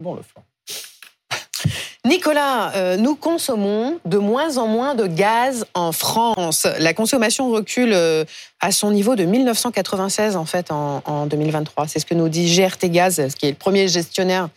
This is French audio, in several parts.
Bon, le flanc. Nicolas, euh, nous consommons de moins en moins de gaz en France. La consommation recule euh, à son niveau de 1996 en fait en, 2023. C'est ce que nous dit GRT Gaz, qui est le premier gestionnaire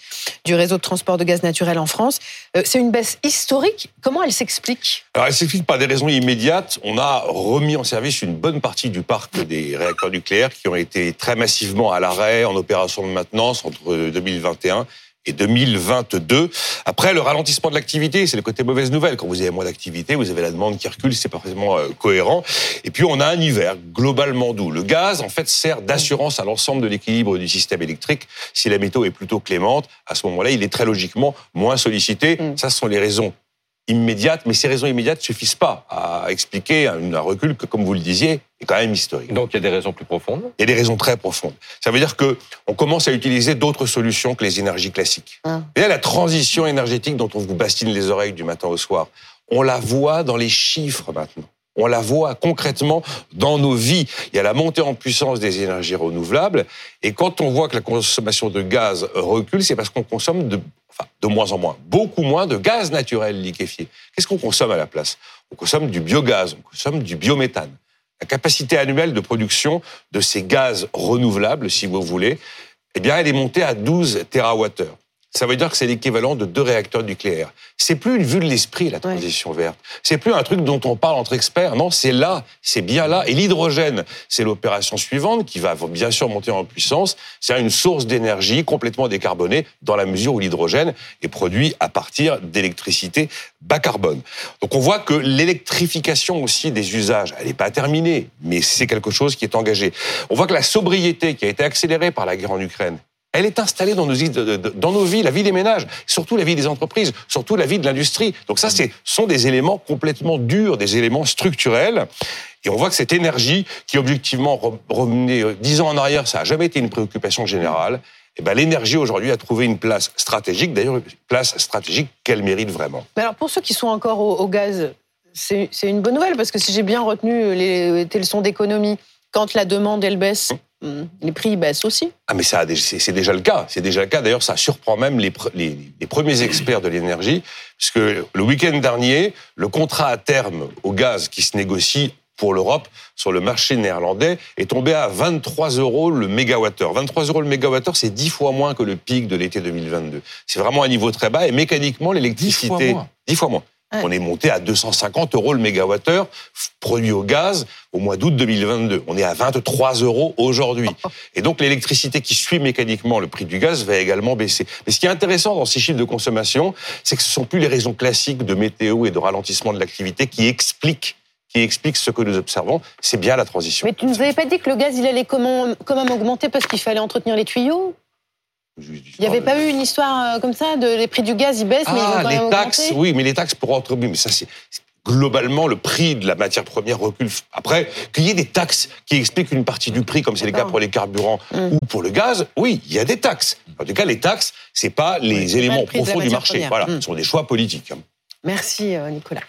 du réseau de transport de gaz naturel en France. Euh, c'est une baisse historique. Comment elle s'explique? Alors elle s'explique par des raisons immédiates. On a remis en service une bonne partie du parc des réacteurs nucléaires qui ont été très massivement à l'arrêt en opération de maintenance entre 2021 et 2022. Après, le ralentissement de l'activité, c'est le côté mauvaise nouvelle. Quand vous avez moins d'activité, vous avez la demande qui recule, c'est pas forcément euh, cohérent. Et puis, on a un hiver globalement doux. Le gaz, en fait, sert d'assurance à l'ensemble de l'équilibre du système électrique. Si la météo est plutôt clémente, à ce moment-là, il est très logiquement moins sollicité. Mm. Ça, ce sont les raisons immédiates, mais ces raisons immédiates ne suffisent pas à expliquer un, recul que, comme vous le disiez, est quand même historique. Donc il y a des raisons plus profondes Il y a des raisons très profondes. Ça veut dire que on commence à utiliser d'autres solutions que les énergies classiques. Ah. Et là, la transition énergétique dont on vous bastine les oreilles du matin au soir, on la voit dans les chiffres maintenant. On la voit concrètement dans nos vies. Il y a la montée en puissance des énergies renouvelables. Et quand on voit que la consommation de gaz recule, c'est parce qu'on consomme de, de moins en moins, beaucoup moins de gaz naturel liquéfié. Qu'est-ce qu'on consomme à la place? On consomme du biogaz, on consomme du biométhane. La capacité annuelle de production de ces gaz renouvelables, si vous voulez, eh bien, elle est montée à 12 TWh. Ça veut dire que c'est l'équivalent de deux réacteurs nucléaires. C'est plus une vue de l'esprit, la transition verte. C'est plus un truc dont on parle entre experts. Non, c'est là, c'est bien là. Et l'hydrogène, c'est l'opération suivante qui va bien sûr monter en puissance. C'est une source d'énergie complètement décarbonée dans la mesure où l'hydrogène est produit à partir d'électricité bas carbone. Donc on voit que l'électrification aussi des usages, elle n'est pas terminée, mais c'est quelque chose qui est engagé. On voit que la sobriété qui a été accélérée par la guerre en Ukraine, elle est installée dans nos, dans nos vies, la vie des ménages, surtout la vie des entreprises, surtout la vie de l'industrie. Donc ça, ce sont des éléments complètement durs, des éléments structurels. Et on voit que cette énergie, qui objectivement revenait euh, dix ans en arrière, ça n'a jamais été une préoccupation générale. Eh ben, l'énergie aujourd'hui a trouvé une place stratégique, d'ailleurs une place stratégique qu'elle mérite vraiment. Mais alors pour ceux qui sont encore au, gaz, c'est une bonne nouvelle parce que si j'ai bien retenu les, les leçons d'économie, quand la demande elle baisse, Hmm. Les prix baissent aussi. Ah mais ça, c'est déjà le cas. C'est déjà le cas. D'ailleurs, ça surprend même les, les, premiers experts de l'énergie, puisque le week-end dernier, le contrat à terme au gaz qui se négocie pour l'Europe sur le marché néerlandais est tombé à 23 euros le mégawattheure. 23 euros le mégawattheure, c'est 10 fois moins que le pic de l'été 2022. C'est vraiment un niveau très bas et mécaniquement l'électricité 10 fois moins. On est monté à 250 euros le mégawattheure produit au gaz au mois d'août 2022. On est à 23 euros aujourd'hui. Et donc l'électricité qui suit mécaniquement le prix du gaz va également baisser. Mais ce qui est intéressant dans ces chiffres de consommation, c'est que ce ne sont plus les raisons classiques de météo et de ralentissement de l'activité qui expliquent qui expliquent ce que nous observons, c'est bien la transition. Mais tu ne nous avais pas dit que le gaz, il allait quand même augmenter parce qu'il fallait entretenir les tuyaux? Il n'y avait pas eu une histoire euh, comme ça de les prix du gaz ils baissent mais ils vont ah, quand les taxes oui mais les taxes pour entreprises mais ça c'est globalement le prix de la matière première recule. Après, qu'il y ait des taxes qui expliquent une partie du prix, comme c'est le cas pour les carburants mm. ou pour le gaz, oui, il y a des taxes. En tout cas, les taxes, c'est pas les éléments profonds du marché. Voilà, mm. ce sont des choix politiques. Merci euh, Nicolas.